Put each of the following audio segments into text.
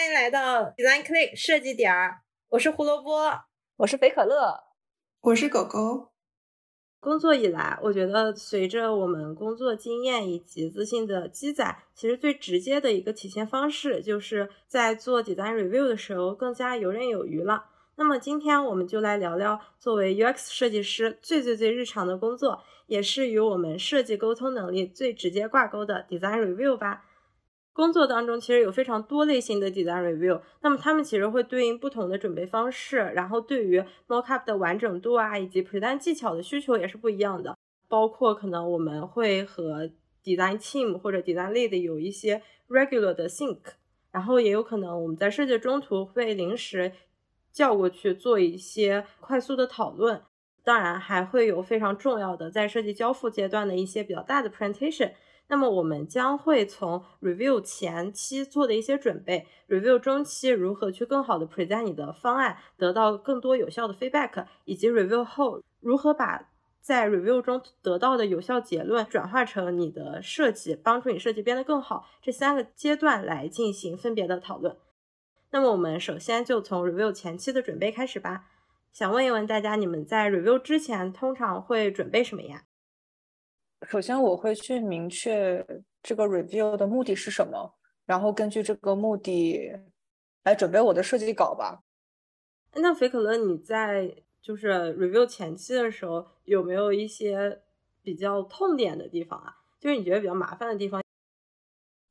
欢迎来到 Design Click 设计点儿，我是胡萝卜，我是肥可乐，我是狗狗。工作以来，我觉得随着我们工作经验以及自信的积攒，其实最直接的一个体现方式，就是在做 design review 的时候更加游刃有余了。那么今天我们就来聊聊作为 UX 设计师最最最日常的工作，也是与我们设计沟通能力最直接挂钩的 design review 吧。工作当中其实有非常多类型的 design review，那么他们其实会对应不同的准备方式，然后对于 mockup 的完整度啊，以及 present 技巧的需求也是不一样的。包括可能我们会和 design team 或者 design lead 有一些 regular 的 sync，然后也有可能我们在设计中途会临时叫过去做一些快速的讨论。当然还会有非常重要的在设计交付阶段的一些比较大的 presentation。那么我们将会从 review 前期做的一些准备，review 中期如何去更好的 present 你的方案，得到更多有效的 feedback，以及 review 后如何把在 review 中得到的有效结论转化成你的设计，帮助你设计变得更好，这三个阶段来进行分别的讨论。那么我们首先就从 review 前期的准备开始吧。想问一问大家，你们在 review 之前通常会准备什么呀？首先，我会去明确这个 review 的目的是什么，然后根据这个目的来准备我的设计稿吧。那肥可乐，你在就是 review 前期的时候，有没有一些比较痛点的地方啊？就是你觉得比较麻烦的地方？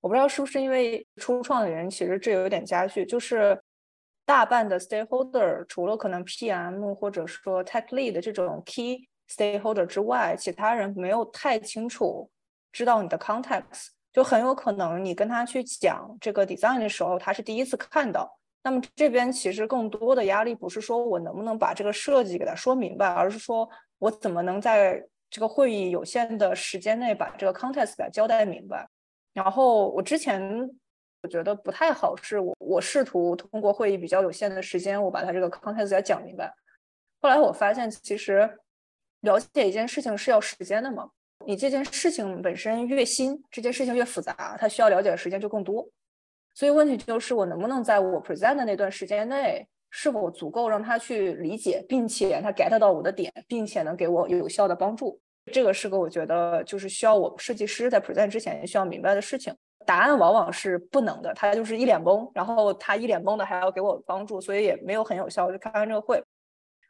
我不知道是不是因为初创的人，其实这有点加剧，就是大半的 stakeholder 除了可能 PM 或者说 tech lead 这种 key。Stakeholder 之外，其他人没有太清楚知道你的 context，就很有可能你跟他去讲这个 design 的时候，他是第一次看到。那么这边其实更多的压力不是说我能不能把这个设计给他说明白，而是说我怎么能在这个会议有限的时间内把这个 context 给他交代明白。然后我之前我觉得不太好，是我我试图通过会议比较有限的时间，我把他这个 context 给他讲明白。后来我发现其实。了解一件事情是要时间的嘛？你这件事情本身越新，这件事情越复杂，它需要了解的时间就更多。所以问题就是，我能不能在我 present 的那段时间内，是否足够让他去理解，并且他 get 到我的点，并且能给我有效的帮助？这个是个我觉得就是需要我设计师在 present 之前需要明白的事情。答案往往是不能的，他就是一脸懵，然后他一脸懵的还要给我帮助，所以也没有很有效。就开完这个会。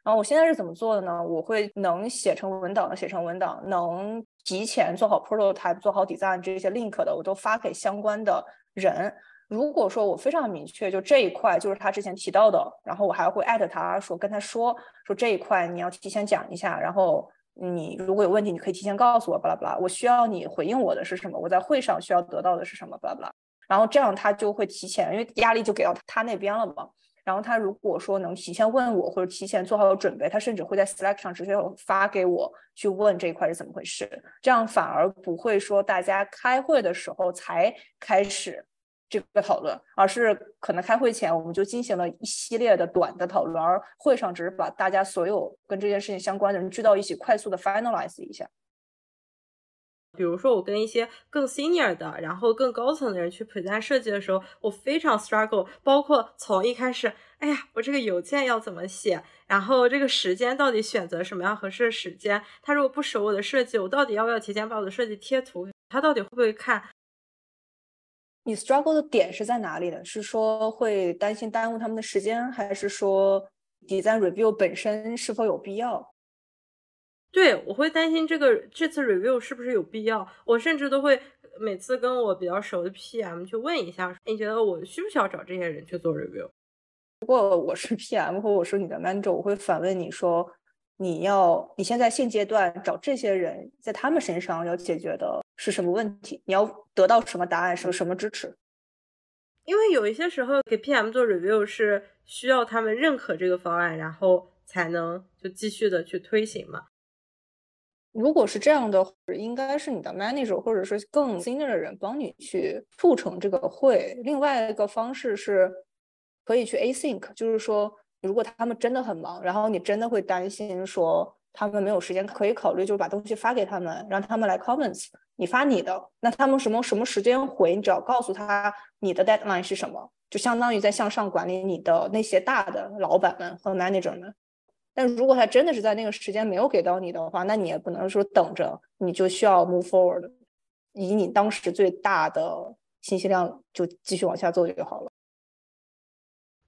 然后我现在是怎么做的呢？我会能写成文档的写成文档，能提前做好 prototype、做好 design 这些 link 的，我都发给相关的人。如果说我非常明确，就这一块就是他之前提到的，然后我还会艾特他说跟他说说这一块你要提前讲一下，然后你如果有问题你可以提前告诉我，巴拉巴拉，我需要你回应我的是什么？我在会上需要得到的是什么？巴拉巴拉。然后这样他就会提前，因为压力就给到他那边了嘛。然后他如果说能提前问我，或者提前做好准备，他甚至会在 Slack 上直接发给我去问这一块是怎么回事，这样反而不会说大家开会的时候才开始这个讨论，而是可能开会前我们就进行了一系列的短的讨论，而会上只是把大家所有跟这件事情相关的人聚到一起，快速的 finalize 一下。比如说，我跟一些更 senior 的，然后更高层的人去 present 设计的时候，我非常 struggle。包括从一开始，哎呀，我这个邮件要怎么写？然后这个时间到底选择什么样合适的时间？他如果不熟我的设计，我到底要不要提前把我的设计贴图？他到底会不会看？你 struggle 的点是在哪里呢？是说会担心耽误他们的时间，还是说 design review 本身是否有必要？对，我会担心这个这次 review 是不是有必要？我甚至都会每次跟我比较熟的 PM 去问一下，你觉得我需不需要找这些人去做 review？如果我是 PM 或我是你的 manager，我会反问你说，你要你现在现阶段找这些人在他们身上要解决的是什么问题？你要得到什么答案？什么什么支持？因为有一些时候给 PM 做 review 是需要他们认可这个方案，然后才能就继续的去推行嘛。如果是这样的，应该是你的 manager 或者是更 senior 的人帮你去促成这个会。另外一个方式是，可以去 async，就是说，如果他们真的很忙，然后你真的会担心说他们没有时间，可以考虑就是把东西发给他们，让他们来 comments。你发你的，那他们什么什么时间回，你只要告诉他你的 deadline 是什么，就相当于在向上管理你的那些大的老板们和 manager 们。但如果他真的是在那个时间没有给到你的话，那你也不能说等着，你就需要 move forward，以你当时最大的信息量就继续往下做就好了。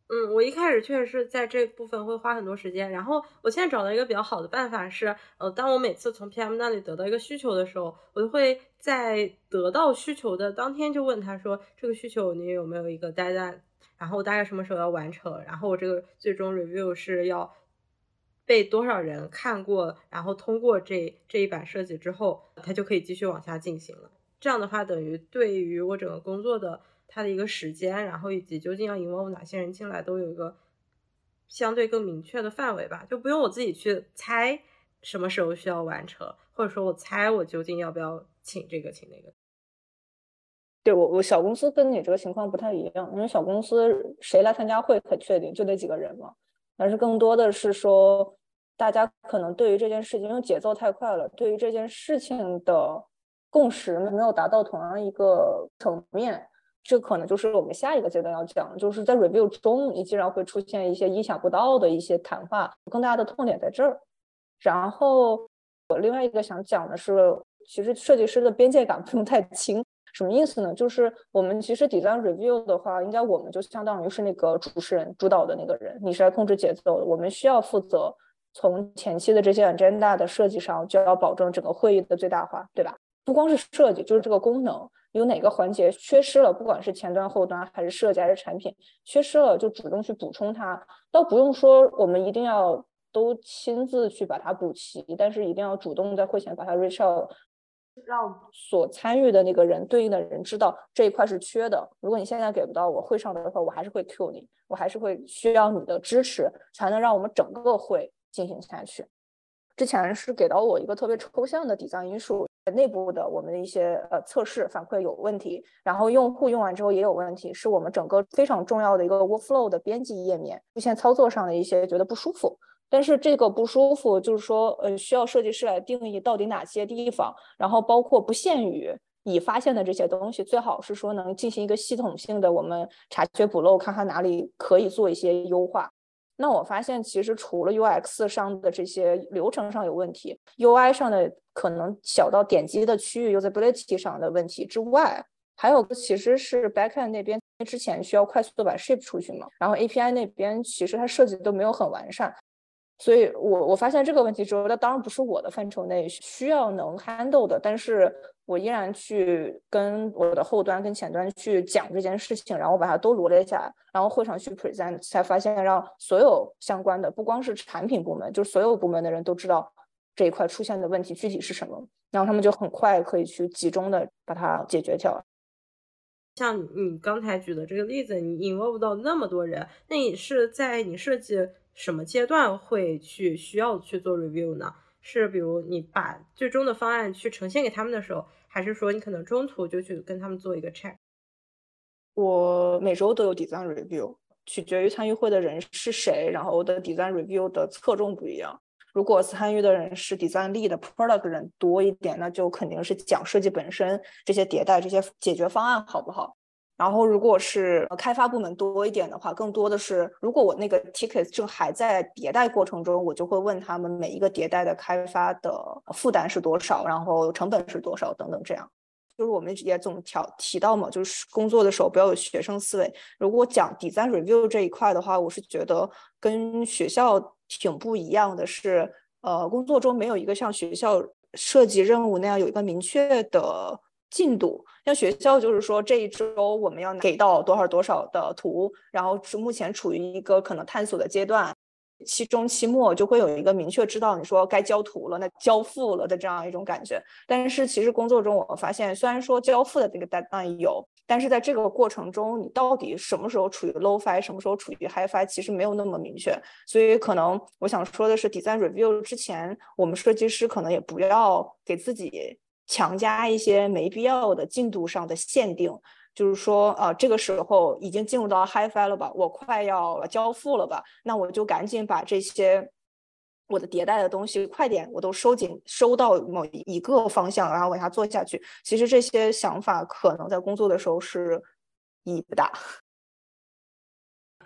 嗯，我一开始确实是在这部分会花很多时间，然后我现在找到一个比较好的办法是，呃，当我每次从 PM 那里得到一个需求的时候，我就会在得到需求的当天就问他说，这个需求你有没有一个 deadline，然后大概什么时候要完成，然后我这个最终 review 是要被多少人看过，然后通过这这一版设计之后，它就可以继续往下进行了。这样的话，等于对于我整个工作的。它的一个时间，然后以及究竟要 involve 哪些人进来，都有一个相对更明确的范围吧，就不用我自己去猜什么时候需要完成，或者说我猜我究竟要不要请这个请那个。对我，我小公司跟你这个情况不太一样，因为小公司谁来参加会很确定，就那几个人嘛。但是更多的是说，大家可能对于这件事情，因为节奏太快了，对于这件事情的共识没有达到同样一个层面。这可能就是我们下一个阶段要讲，就是在 review 中，你竟然会出现一些意想不到的一些谈话，更大的痛点在这儿。然后我另外一个想讲的是，其实设计师的边界感 不用太轻，什么意思呢？就是我们其实 design review 的话，应该我们就相当于是那个主持人主导的那个人，你是来控制节奏的，我们需要负责从前期的这些 agenda 的设计上，就要保证整个会议的最大化，对吧？不光是设计，就是这个功能。有哪个环节缺失了，不管是前端、后端，还是设计，还是产品缺失了，就主动去补充它。倒不用说我们一定要都亲自去把它补齐，但是一定要主动在会前把它 reach out，让所参与的那个人对应的人知道这一块是缺的。如果你现在给不到我会上的话，我还是会 Q 你，我还是会需要你的支持，才能让我们整个会进行下去。之前是给到我一个特别抽象的底脏因素。内部的我们的一些呃测试反馈有问题，然后用户用完之后也有问题，是我们整个非常重要的一个 workflow 的编辑页面出现操作上的一些觉得不舒服。但是这个不舒服就是说呃需要设计师来定义到底哪些地方，然后包括不限于已发现的这些东西，最好是说能进行一个系统性的我们查缺补漏，看看哪里可以做一些优化。那我发现，其实除了 UX 上的这些流程上有问题，UI 上的可能小到点击的区域 usability 上的问题之外，还有其实是 backend 那边之前需要快速的把 ship 出去嘛，然后 API 那边其实它设计都没有很完善。所以，我我发现这个问题之后，那当然不是我的范畴内需要能 handle 的，但是我依然去跟我的后端跟前端去讲这件事情，然后把它都罗列下来，然后会上去 present，才发现让所有相关的，不光是产品部门，就是所有部门的人都知道这一块出现的问题具体是什么，然后他们就很快可以去集中的把它解决掉。像你刚才举的这个例子，你 involve 到那么多人，那你是在你设计。什么阶段会去需要去做 review 呢？是比如你把最终的方案去呈现给他们的时候，还是说你可能中途就去跟他们做一个 check？我每周都有 design review，取决于参与会的人是谁，然后我的 design review 的侧重不一样。如果参与的人是 design lead、product 人多一点，那就肯定是讲设计本身这些迭代、这些解决方案好不好？然后，如果是开发部门多一点的话，更多的是，如果我那个 ticket 正还在迭代过程中，我就会问他们每一个迭代的开发的负担是多少，然后成本是多少等等。这样，就是我们也总调提到嘛，就是工作的时候不要有学生思维。如果讲 design review 这一块的话，我是觉得跟学校挺不一样的，是呃，工作中没有一个像学校设计任务那样有一个明确的。进度像学校就是说这一周我们要给到多少多少的图，然后是目前处于一个可能探索的阶段，期中期末就会有一个明确知道你说该交图了，那交付了的这样一种感觉。但是其实工作中我们发现，虽然说交付的那个 deadline 有，但是在这个过程中，你到底什么时候处于 low fi，什么时候处于 high fi，其实没有那么明确。所以可能我想说的是，design review 之前，我们设计师可能也不要给自己。强加一些没必要的进度上的限定，就是说，呃，这个时候已经进入到 HiFi 了吧，我快要交付了吧，那我就赶紧把这些我的迭代的东西快点，我都收紧收到某一个方向，然后往下做下去。其实这些想法可能在工作的时候是意义不大。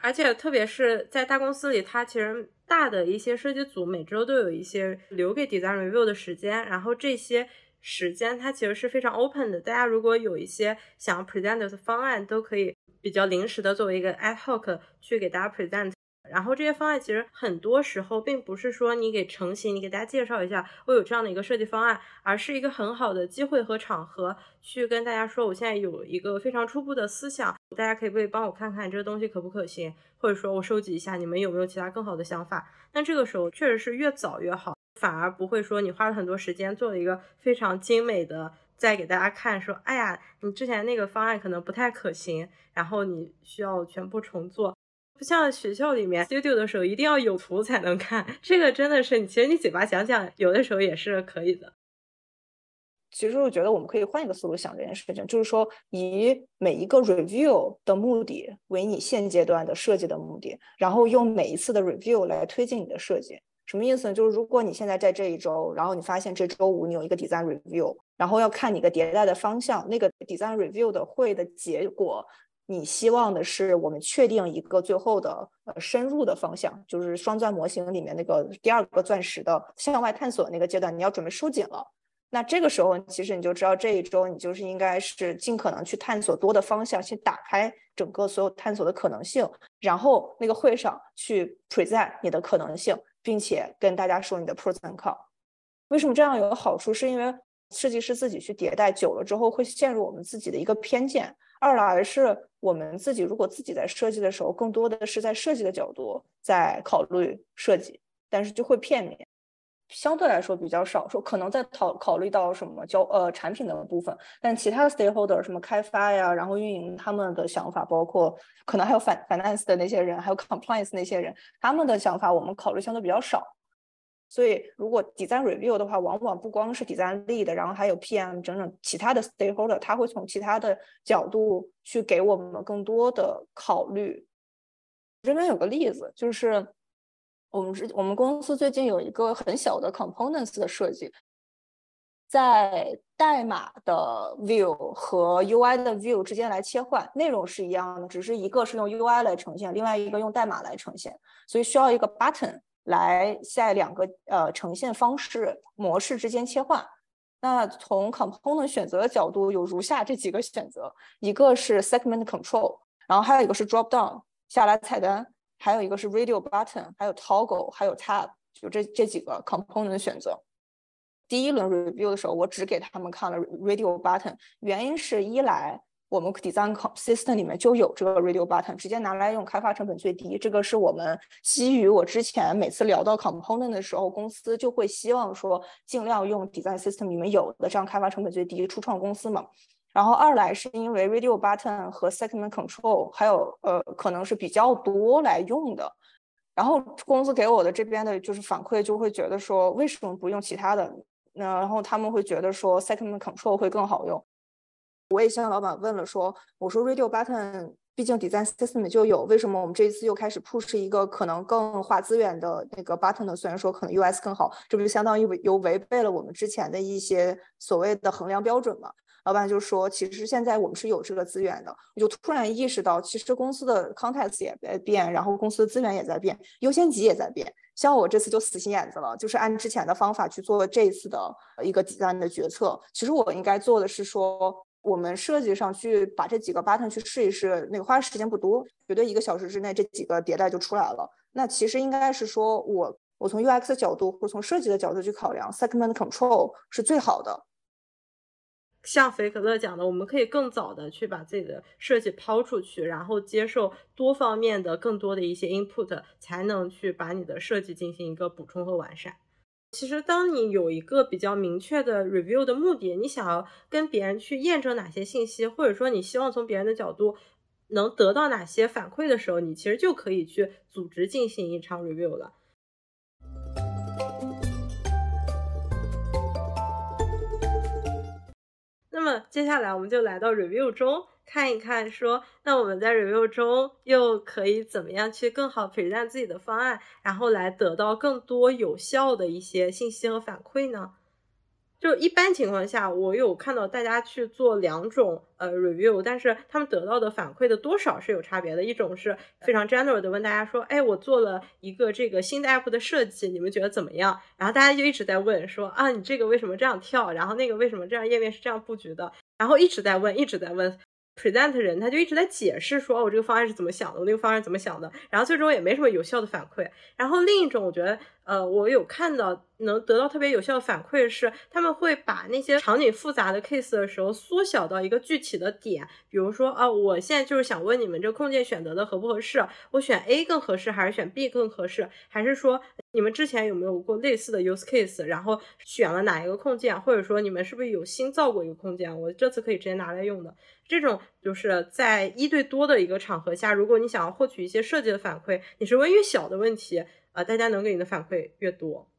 而且特别是在大公司里，它其实大的一些设计组每周都有一些留给 design review 的时间，然后这些时间它其实是非常 open 的。大家如果有一些想要 present 的方案，都可以比较临时的作为一个 ad hoc 去给大家 present。然后这些方案其实很多时候并不是说你给成型，你给大家介绍一下我有这样的一个设计方案，而是一个很好的机会和场合去跟大家说，我现在有一个非常初步的思想，大家可以不可以帮我看看这个东西可不可行，或者说我收集一下你们有没有其他更好的想法。那这个时候确实是越早越好，反而不会说你花了很多时间做了一个非常精美的，再给大家看说，哎呀，你之前那个方案可能不太可行，然后你需要全部重做。不像学校里面 studio 的时候，一定要有图才能看。这个真的是你，其实你嘴巴讲讲，有的时候也是可以的。其实我觉得我们可以换一个思路想这件事情，就是说以每一个 review 的目的为你现阶段的设计的目的，然后用每一次的 review 来推进你的设计。什么意思呢？就是如果你现在在这一周，然后你发现这周五你有一个 design review，然后要看你的迭代的方向，那个 design review 的会的结果。你希望的是我们确定一个最后的呃深入的方向，就是双钻模型里面那个第二个钻石的向外探索那个阶段，你要准备收紧了。那这个时候其实你就知道这一周你就是应该是尽可能去探索多的方向，先打开整个所有探索的可能性，然后那个会上去 present 你的可能性，并且跟大家说你的 pros and cons。为什么这样有好处？是因为设计师自己去迭代久了之后会陷入我们自己的一个偏见。二来是我们自己，如果自己在设计的时候，更多的是在设计的角度在考虑设计，但是就会片面，相对来说比较少说，可能在考考虑到什么交呃产品的部分，但其他 stakeholder 什么开发呀，然后运营他们的想法，包括可能还有 finance 的那些人，还有 compliance 那些人，他们的想法我们考虑相对比较少。所以，如果 design review 的话，往往不光是 design lead，然后还有 PM 整整其他的 stakeholder，他会从其他的角度去给我们更多的考虑。这边有个例子，就是我们是我们公司最近有一个很小的 components 的设计，在代码的 view 和 UI 的 view 之间来切换，内容是一样的，只是一个是用 UI 来呈现，另外一个用代码来呈现，所以需要一个 button。来在两个呃呈现方式模式之间切换。那从 component 选择的角度，有如下这几个选择：一个是 segment control，然后还有一个是 drop down 下来菜单，还有一个是 radio button，还有 toggle，还有 tab，就这这几个 component 的选择。第一轮 review 的时候，我只给他们看了 radio button，原因是一来。我们 design system 里面就有这个 radio button，直接拿来用，开发成本最低。这个是我们基于我之前每次聊到 component 的时候，公司就会希望说尽量用 design system 里面有的，这样开发成本最低。初创公司嘛。然后二来是因为 radio button 和 segment control 还有呃可能是比较多来用的。然后公司给我的这边的就是反馈，就会觉得说为什么不用其他的？那然后他们会觉得说 segment control 会更好用。我也向老板问了，说我说 radio button 毕竟 design system 就有，为什么我们这一次又开始 push 一个可能更花资源的那个 button 呢？虽然说可能 US 更好，这不就相当于违又违背了我们之前的一些所谓的衡量标准吗？老板就说，其实现在我们是有这个资源的。我就突然意识到，其实公司的 context 也在变，然后公司的资源也在变，优先级也在变。像我这次就死心眼子了，就是按之前的方法去做这一次的一个 design 的决策。其实我应该做的是说。我们设计上去把这几个 button 去试一试，那个花的时间不多，绝对一个小时之内这几个迭代就出来了。那其实应该是说，我我从 UX 的角度或从设计的角度去考量，segment control 是最好的。像肥可乐讲的，我们可以更早的去把自己的设计抛出去，然后接受多方面的更多的一些 input，才能去把你的设计进行一个补充和完善。其实，当你有一个比较明确的 review 的目的，你想要跟别人去验证哪些信息，或者说你希望从别人的角度能得到哪些反馈的时候，你其实就可以去组织进行一场 review 了。么接下来我们就来到 review 中，看一看，说那我们在 review 中又可以怎么样去更好 present 自己的方案，然后来得到更多有效的一些信息和反馈呢？就一般情况下，我有看到大家去做两种呃 review，但是他们得到的反馈的多少是有差别的。一种是非常 general 的问大家说，哎，我做了一个这个新的 app 的设计，你们觉得怎么样？然后大家就一直在问说，啊，你这个为什么这样跳？然后那个为什么这样页面是这样布局的？然后一直在问，一直在问。present 人他就一直在解释说，我这个方案是怎么想的，我那个方案怎么想的，然后最终也没什么有效的反馈。然后另一种，我觉得，呃，我有看到能得到特别有效的反馈是，他们会把那些场景复杂的 case 的时候缩小到一个具体的点，比如说啊，我现在就是想问你们这控件选择的合不合适，我选 A 更合适还是选 B 更合适，还是说你们之前有没有过类似的 use case，然后选了哪一个控件，或者说你们是不是有新造过一个控件，我这次可以直接拿来用的。这种就是在一对多的一个场合下，如果你想要获取一些设计的反馈，你是问越小的问题，啊，大家能给你的反馈越多。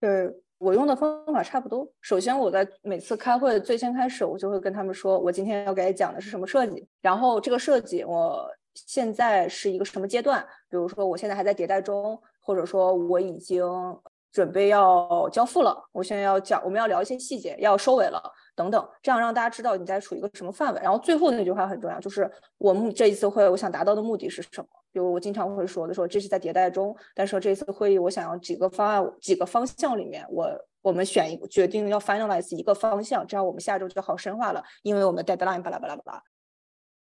对我用的方法差不多。首先，我在每次开会最先开始，我就会跟他们说，我今天要给讲的是什么设计，然后这个设计我现在是一个什么阶段，比如说我现在还在迭代中，或者说我已经准备要交付了，我现在要讲，我们要聊一些细节，要收尾了。等等，这样让大家知道你在处于一个什么范围。然后最后那句话很重要，就是我目这一次会我想达到的目的是什么？比如我经常会说的，说这是在迭代中，但是这次会议我想要几个方案，几个方向里面，我我们选一个，决定要 finalize 一个方向，这样我们下周就好深化了，因为我们 deadline 巴拉巴拉巴拉。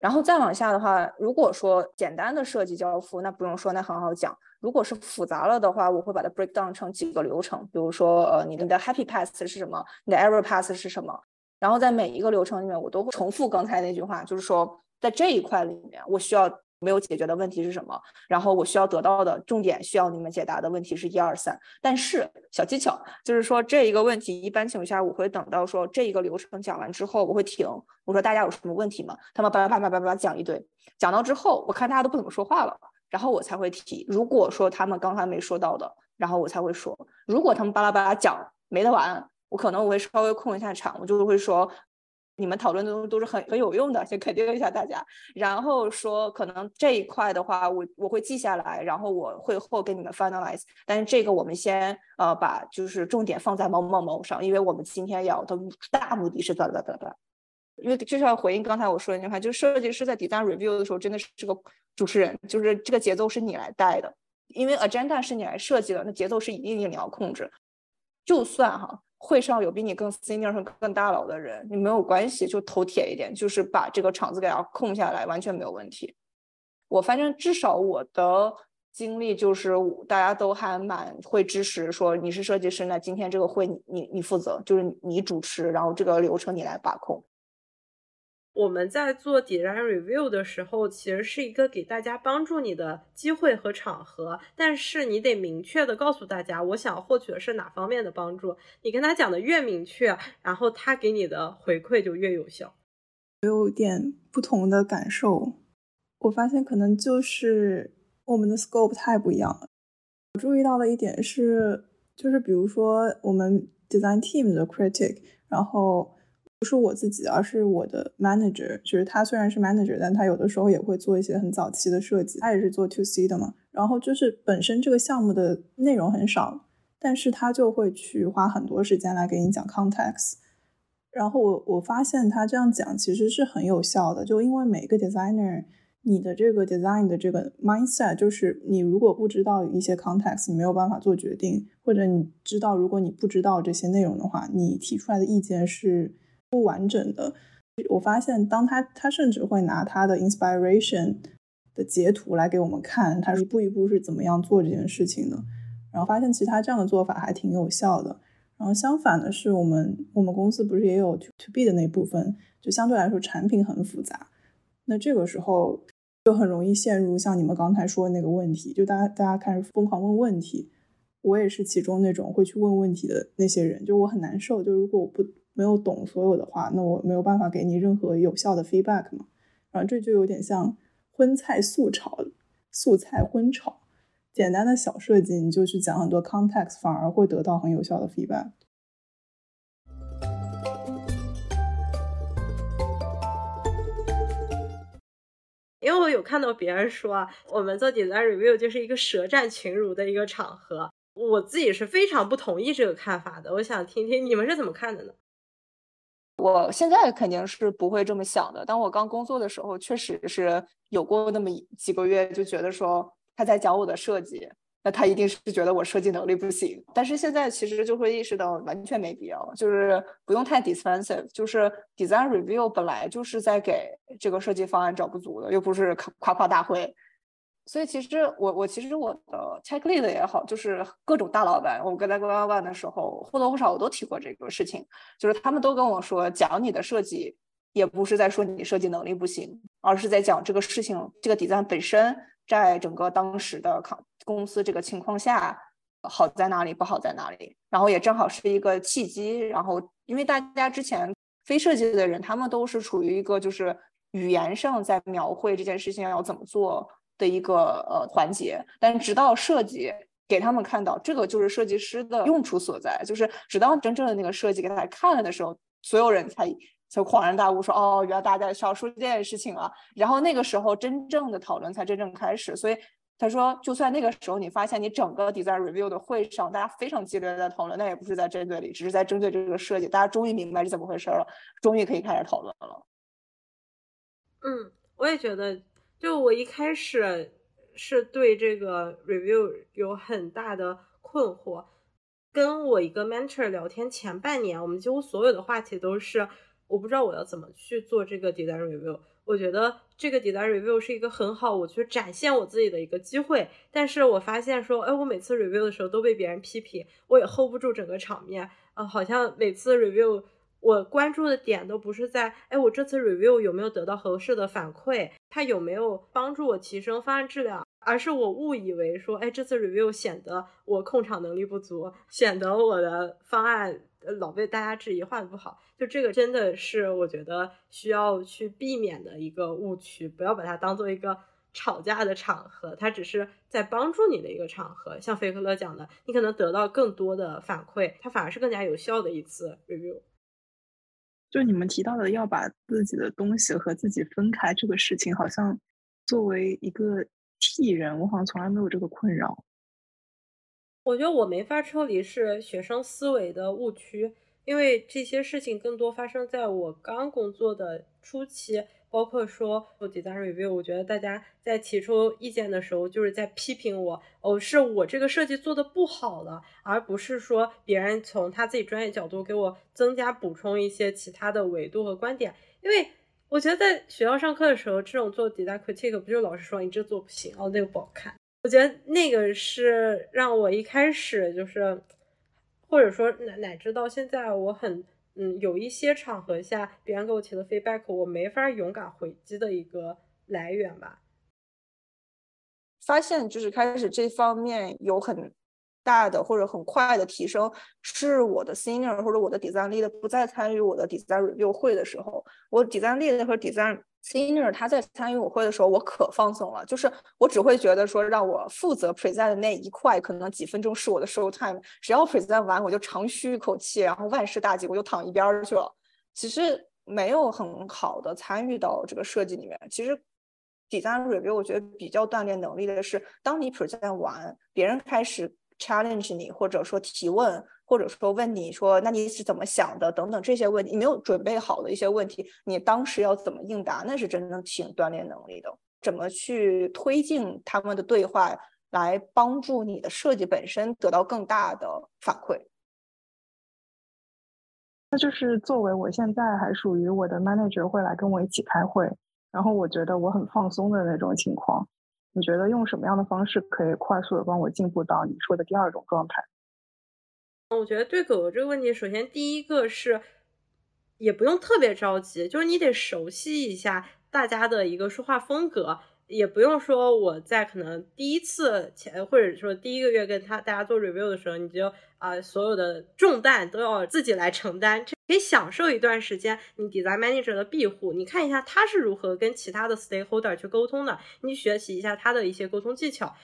然后再往下的话，如果说简单的设计交付，那不用说，那很好讲。如果是复杂了的话，我会把它 break down 成几个流程，比如说呃，你的 happy path 是什么？你的 error path 是什么？然后在每一个流程里面，我都会重复刚才那句话，就是说，在这一块里面，我需要没有解决的问题是什么？然后我需要得到的重点需要你们解答的问题是一二三。但是小技巧就是说，这一个问题一般情况下，我会等到说这一个流程讲完之后，我会停，我说大家有什么问题吗？他们叭叭叭叭叭叭讲一堆，讲到之后，我看大家都不怎么说话了，然后我才会提。如果说他们刚才没说到的，然后我才会说。如果他们巴拉巴拉讲没得完。我可能我会稍微控一下场，我就会说，你们讨论的东西都是很很有用的，先肯定一下大家。然后说可能这一块的话，我我会记下来，然后我会后给你们 finalize。但是这个我们先呃把就是重点放在某某某上，因为我们今天要的大目的是咋咋咋咋。因为就是要回应刚才我说的那句话，就是设计师在 design review 的时候真的是个主持人，就是这个节奏是你来带的，因为 agenda 是你来设计的，那节奏是一定你要控制。就算哈。会上有比你更 senior 和更大佬的人，你没有关系，就头铁一点，就是把这个场子给它空下来，完全没有问题。我反正至少我的经历就是，大家都还蛮会支持，说你是设计师，那今天这个会你你负责，就是你主持，然后这个流程你来把控。我们在做 design review 的时候，其实是一个给大家帮助你的机会和场合，但是你得明确的告诉大家，我想获取的是哪方面的帮助。你跟他讲的越明确，然后他给你的回馈就越有效。我有点不同的感受，我发现可能就是我们的 scope 太不一样了。我注意到的一点是，就是比如说我们 design team 的 critic，然后。不是我自己，而是我的 manager。就是他虽然是 manager，但他有的时候也会做一些很早期的设计。他也是做 to C 的嘛。然后就是本身这个项目的内容很少，但是他就会去花很多时间来给你讲 context。然后我我发现他这样讲其实是很有效的，就因为每个 designer，你的这个 design 的这个 mindset，就是你如果不知道一些 context，你没有办法做决定，或者你知道如果你不知道这些内容的话，你提出来的意见是。不完整的，我发现，当他他甚至会拿他的 inspiration 的截图来给我们看，他一步一步是怎么样做这件事情的。然后发现，其实他这样的做法还挺有效的。然后相反的是，我们我们公司不是也有 to to B 的那部分，就相对来说产品很复杂。那这个时候就很容易陷入像你们刚才说的那个问题，就大家大家开始疯狂问问题。我也是其中那种会去问问题的那些人，就我很难受。就如果我不没有懂所有的话，那我没有办法给你任何有效的 feedback 嘛。然后这就有点像荤菜素炒、素菜荤炒，简单的小设计，你就去讲很多 context，反而会得到很有效的 feedback。因为我有看到别人说，我们做 design review 就是一个舌战群儒的一个场合。我自己是非常不同意这个看法的。我想听听你们是怎么看的呢？我现在肯定是不会这么想的。当我刚工作的时候，确实是有过那么几个月，就觉得说他在讲我的设计。那他一定是觉得我设计能力不行，但是现在其实就会意识到完全没必要，就是不用太 defensive，就是 design review 本来就是在给这个设计方案找不足的，又不是夸夸大会，所以其实我我其实我的 tech lead 也好，就是各种大老板，我跟在 Go One 的时候或多或少我都提过这个事情，就是他们都跟我说，讲你的设计也不是在说你设计能力不行，而是在讲这个事情这个 design 本身。在整个当时的康公司这个情况下，好在哪里，不好在哪里，然后也正好是一个契机。然后，因为大家之前非设计的人，他们都是处于一个就是语言上在描绘这件事情要怎么做的一个呃环节，但是直到设计给他们看到这个就是设计师的用处所在，就是直到真正的那个设计给他看了的时候，所有人才。就恍然大悟说：“哦，原来大家需要说这件事情啊。”然后那个时候，真正的讨论才真正开始。所以他说：“就算那个时候你发现你整个 design review 的会上，大家非常激烈的在讨论，那也不是在针对你，只是在针对这个设计。大家终于明白是怎么回事了，终于可以开始讨论了。”嗯，我也觉得，就我一开始是对这个 review 有很大的困惑。跟我一个 mentor 聊天前半年，我们几乎所有的话题都是。我不知道我要怎么去做这个 design review。我觉得这个 design review 是一个很好我去展现我自己的一个机会。但是我发现说，哎，我每次 review 的时候都被别人批评，我也 hold 不住整个场面。呃，好像每次 review 我关注的点都不是在，哎，我这次 review 有没有得到合适的反馈，它有没有帮助我提升方案质量，而是我误以为说，哎，这次 review 显得我控场能力不足，显得我的方案。老被大家质疑画的不好，就这个真的是我觉得需要去避免的一个误区，不要把它当做一个吵架的场合，它只是在帮助你的一个场合。像菲克勒讲的，你可能得到更多的反馈，它反而是更加有效的一次 review。就你们提到的要把自己的东西和自己分开这个事情，好像作为一个替人，我好像从来没有这个困扰。我觉得我没法抽离是学生思维的误区，因为这些事情更多发生在我刚工作的初期，包括说做 design review，我觉得大家在提出意见的时候，就是在批评我，哦，是我这个设计做的不好了，而不是说别人从他自己专业角度给我增加补充一些其他的维度和观点。因为我觉得在学校上课的时候，这种做 design critique 不就老师说你这做不行，哦，那个不好看。我觉得那个是让我一开始就是，或者说乃乃至到现在，我很嗯有一些场合下，别人给我提的 feedback，我没法勇敢回击的一个来源吧。发现就是开始这方面有很大的或者很快的提升，是我的 senior 或者我的 design lead 不再参与我的 design review 会的时候，我 design lead 和 design Senior 他在参与舞会的时候，我可放松了，就是我只会觉得说，让我负责 present 的那一块，可能几分钟是我的 show time，只要 present 完，我就长吁一口气，然后万事大吉，我就躺一边去了。其实没有很好的参与到这个设计里面。其实 design review 我觉得比较锻炼能力的是，当你 present 完，别人开始 challenge 你，或者说提问。或者说问你说，那你是怎么想的？等等这些问题，你没有准备好的一些问题，你当时要怎么应答？那是真正挺锻炼能力的。怎么去推进他们的对话，来帮助你的设计本身得到更大的反馈？那就是作为我现在还属于我的 manager 会来跟我一起开会，然后我觉得我很放松的那种情况。你觉得用什么样的方式可以快速的帮我进步到你说的第二种状态？我觉得对狗狗这个问题，首先第一个是，也不用特别着急，就是你得熟悉一下大家的一个说话风格，也不用说我在可能第一次前或者说第一个月跟他大家做 review 的时候，你就啊所有的重担都要自己来承担，可以享受一段时间你 design manager 的庇护，你看一下他是如何跟其他的 stakeholder 去沟通的，你学习一下他的一些沟通技巧。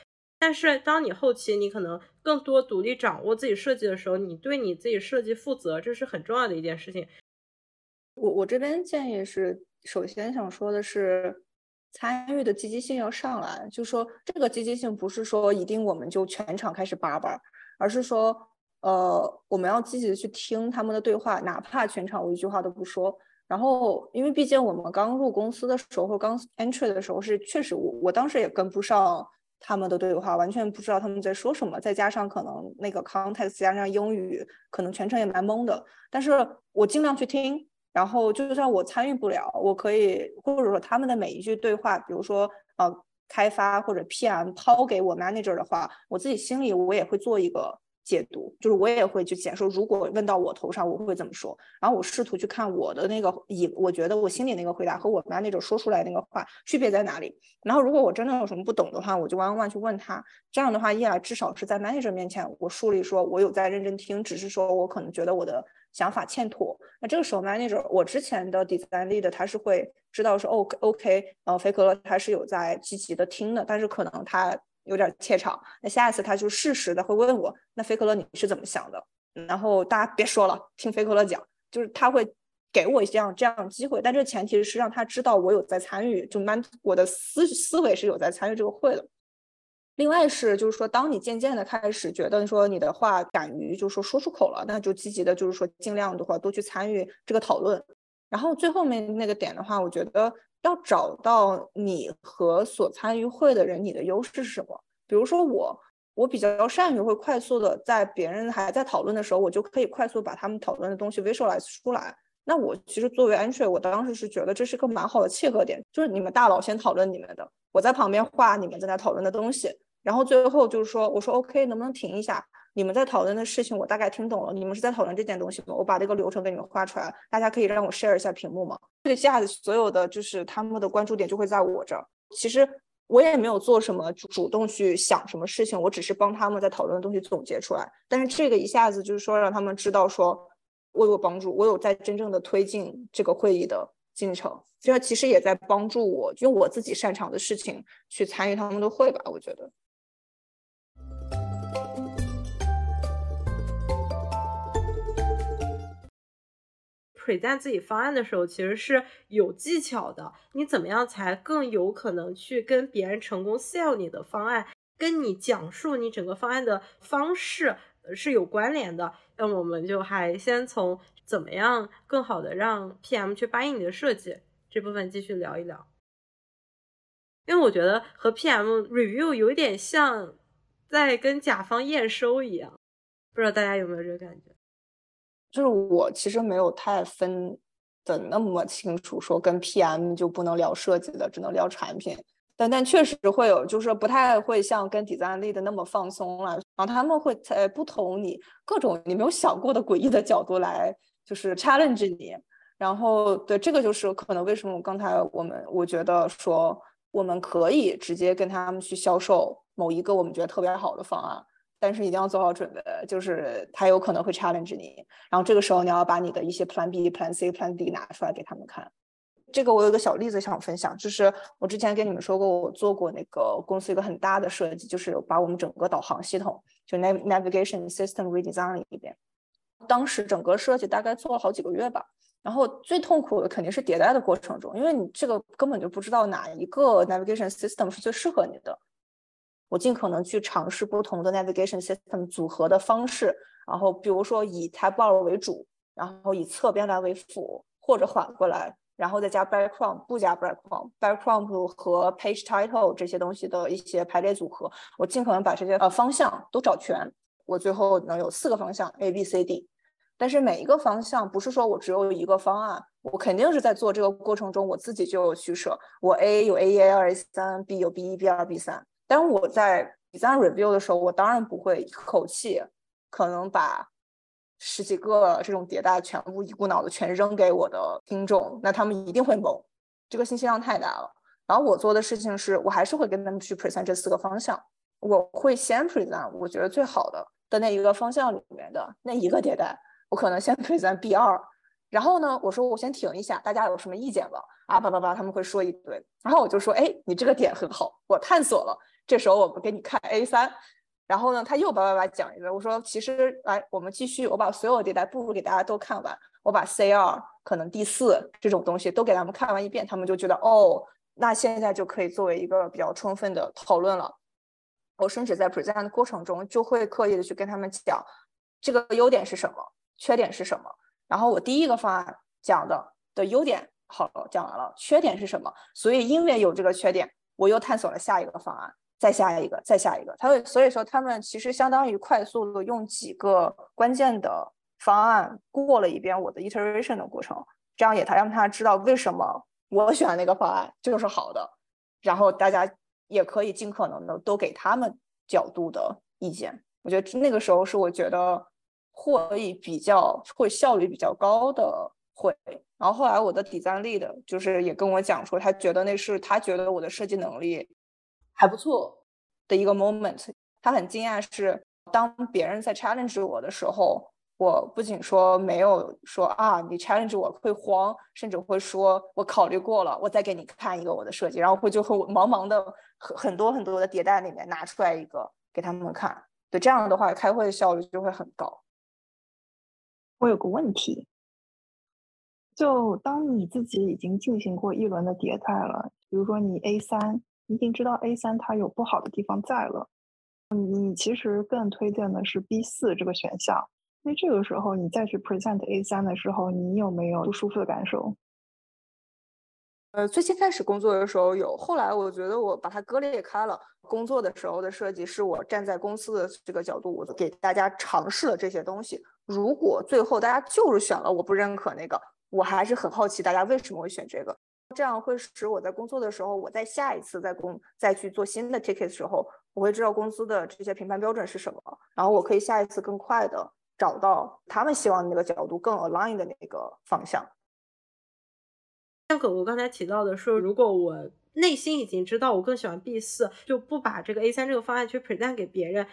但是，当你后期你可能更多独立掌握自己设计的时候，你对你自己设计负责，这是很重要的一件事情。我我这边建议是，首先想说的是，参与的积极性要上来。就说这个积极性不是说一定我们就全场开始叭叭，而是说，呃，我们要积极的去听他们的对话，哪怕全场我一句话都不说。然后，因为毕竟我们刚入公司的时候，刚 entry 的时候是确实，我我当时也跟不上他们的对话，完全不知道他们在说什么。再加上可能那个 context 加上英语，可能全程也蛮懵的。但是我尽量去听，然后就算我参与不了，我可以或者说他们的每一句对话，比如说呃开发或者 PM 抛给我 manager 的话，我自己心里我也会做一个。解读就是我也会去解说，如果问到我头上，我会怎么说？然后我试图去看我的那个以我觉得我心里那个回答和我 manager 说出来那个话区别在哪里。然后如果我真的有什么不懂的话，我就 one one 去问他。这样的话，一来至少是在 manager 面前我树立说我有在认真听，只是说我可能觉得我的想法欠妥。那这个时候 manager 我之前的 design lead 他是会知道说 OK OK，呃，菲可乐他是有在积极的听的，但是可能他。有点怯场，那下一次他就适时的会问我，那菲可乐你是怎么想的？然后大家别说了，听菲可乐讲，就是他会给我这样这样机会，但这前提是让他知道我有在参与，就蛮我的思思维是有在参与这个会的。另外是就是说，当你渐渐的开始觉得说你的话敢于就是说说出口了，那就积极的就是说尽量的话多去参与这个讨论。然后最后面那个点的话，我觉得。要找到你和所参与会的人，你的优势是什么？比如说我，我比较善于会快速的在别人还在讨论的时候，我就可以快速把他们讨论的东西 visualize 出来。那我其实作为 entry，我当时是觉得这是个蛮好的契合点，就是你们大佬先讨论你们的，我在旁边画你们正在讨论的东西，然后最后就是说，我说 OK，能不能停一下？你们在讨论的事情我大概听懂了，你们是在讨论这件东西吗？我把这个流程给你们画出来，大家可以让我 share 一下屏幕吗？这下子所有的就是他们的关注点就会在我这儿。其实我也没有做什么主动去想什么事情，我只是帮他们在讨论的东西总结出来。但是这个一下子就是说让他们知道说我有帮助，我有在真正的推进这个会议的进程。这其实也在帮助我用我自己擅长的事情去参与他们的会吧，我觉得。Present 自己方案的时候，其实是有技巧的。你怎么样才更有可能去跟别人成功 sell 你的方案，跟你讲述你整个方案的方式是有关联的。那我们就还先从怎么样更好的让 PM 去答应你的设计这部分继续聊一聊。因为我觉得和 PM review 有点像在跟甲方验收一样，不知道大家有没有这个感觉？就是我其实没有太分的那么清楚，说跟 PM 就不能聊设计的，只能聊产品。但但确实会有，就是不太会像跟 design lead 那么放松了。然后他们会在不同你各种你没有想过的诡异的角度来，就是 challenge 你。然后对这个就是可能为什么刚才我们我觉得说我们可以直接跟他们去销售某一个我们觉得特别好的方案。但是一定要做好准备，就是他有可能会 challenge 你，然后这个时候你要把你的一些 plan B、plan C、plan D 拿出来给他们看。这个我有个小例子想分享，就是我之前跟你们说过，我做过那个公司一个很大的设计，就是把我们整个导航系统，就 navigation system redesign 了一遍。当时整个设计大概做了好几个月吧，然后最痛苦的肯定是迭代的过程中，因为你这个根本就不知道哪一个 navigation system 是最适合你的。我尽可能去尝试不同的 navigation system 组合的方式，然后比如说以 tab bar 为主，然后以侧边栏为辅，或者反过来，然后再加 background 不加 background，background 和 page title 这些东西的一些排列组合，我尽可能把这些呃方向都找全，我最后能有四个方向 A B C D。但是每一个方向不是说我只有一个方案，我肯定是在做这个过程中我自己就有取舍，我 A 有 A 一 A 二 A 三，B 有 B 一 B 二 B 三。当我在 design review 的时候，我当然不会一口气可能把十几个这种迭代全部一股脑的全扔给我的听众，那他们一定会懵，这个信息量太大了。然后我做的事情是，我还是会跟他们去 present 这四个方向，我会先 present 我觉得最好的的那一个方向里面的那一个迭代，我可能先 present B 二。然后呢，我说我先停一下，大家有什么意见吗？啊叭叭叭，他们会说一堆。然后我就说，哎，你这个点很好，我探索了。这时候我们给你看 A 三，然后呢，他又叭叭叭讲一个。我说，其实来，我们继续，我把所有迭代不如给大家都看完。我把 C 二可能第四这种东西都给他们看完一遍，他们就觉得哦，那现在就可以作为一个比较充分的讨论了。我甚至在 present 的过程中就会刻意的去跟他们讲这个优点是什么，缺点是什么。然后我第一个方案讲的的优点好讲完了，缺点是什么？所以因为有这个缺点，我又探索了下一个方案，再下一个，再下一个。他会所以说他们其实相当于快速的用几个关键的方案过了一遍我的 iteration 的过程，这样也他让他知道为什么我选那个方案就是好的，然后大家。也可以尽可能的都给他们角度的意见，我觉得那个时候是我觉得会议比较会效率比较高的会。然后后来我的底赞力的就是也跟我讲说，他觉得那是他觉得我的设计能力还不错的一个 moment。他很惊讶是当别人在 challenge 我的时候。我不仅说没有说啊，你 challenge 我会慌，甚至会说我考虑过了，我再给你看一个我的设计，然后会就会茫茫的很很多很多的迭代里面拿出来一个给他们看。对这样的话，开会的效率就会很高。我有个问题，就当你自己已经进行过一轮的迭代了，比如说你 A 三，一定知道 A 三它有不好的地方在了，你其实更推荐的是 B 四这个选项。那这个时候你再去 present A 三的时候，你有没有不舒服的感受？呃，最先开始工作的时候有，后来我觉得我把它割裂开了。工作的时候的设计是我站在公司的这个角度，我给大家尝试了这些东西。如果最后大家就是选了我不认可那个，我还是很好奇大家为什么会选这个。这样会使我在工作的时候，我在下一次在工再去做新的 ticket 的时候，我会知道公司的这些评判标准是什么，然后我可以下一次更快的。找到他们希望那个角度更 align 的那个方向。像狗狗刚才提到的说，如果我内心已经知道我更喜欢 B 四，就不把这个 A 三这个方案去 present 给别人。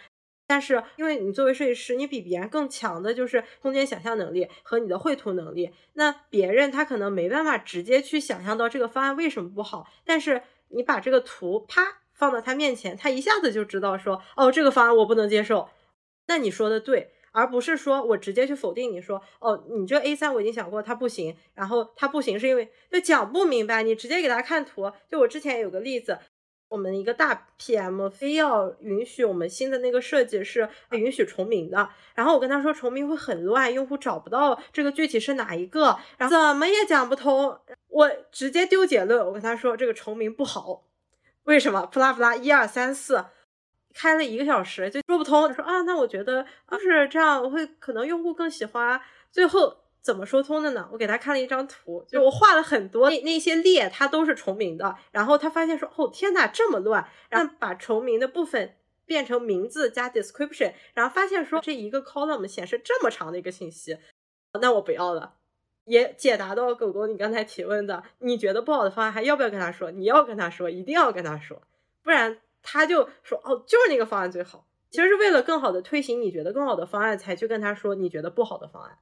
但是因为你作为设计师，你比别人更强的就是空间想象能力和你的绘图能力。那别人他可能没办法直接去想象到这个方案为什么不好，但是你把这个图啪放到他面前，他一下子就知道说，哦，这个方案我不能接受。那你说的对。而不是说我直接去否定你说哦，你这 A 三我已经想过它不行，然后它不行是因为就讲不明白，你直接给他看图。就我之前有个例子，我们一个大 PM 非要允许我们新的那个设计是允许重名的，然后我跟他说重名会很乱，用户找不到这个具体是哪一个，然后怎么也讲不通，我直接丢结论，我跟他说这个重名不好，为什么？不拉不拉一二三四。开了一个小时就说不通，说啊，那我觉得就是这样，会可能用户更喜欢。最后怎么说通的呢？我给他看了一张图，就我画了很多那那些列，它都是重名的。然后他发现说，哦天哪，这么乱！然后把重名的部分变成名字加 description，然后发现说这一个 column 显示这么长的一个信息，那我不要了。也解答到狗狗你刚才提问的，你觉得不好的方案还要不要跟他说？你要跟他说，一定要跟他说，不然。他就说哦，就是那个方案最好。其实是为了更好的推行你觉得更好的方案，才去跟他说你觉得不好的方案。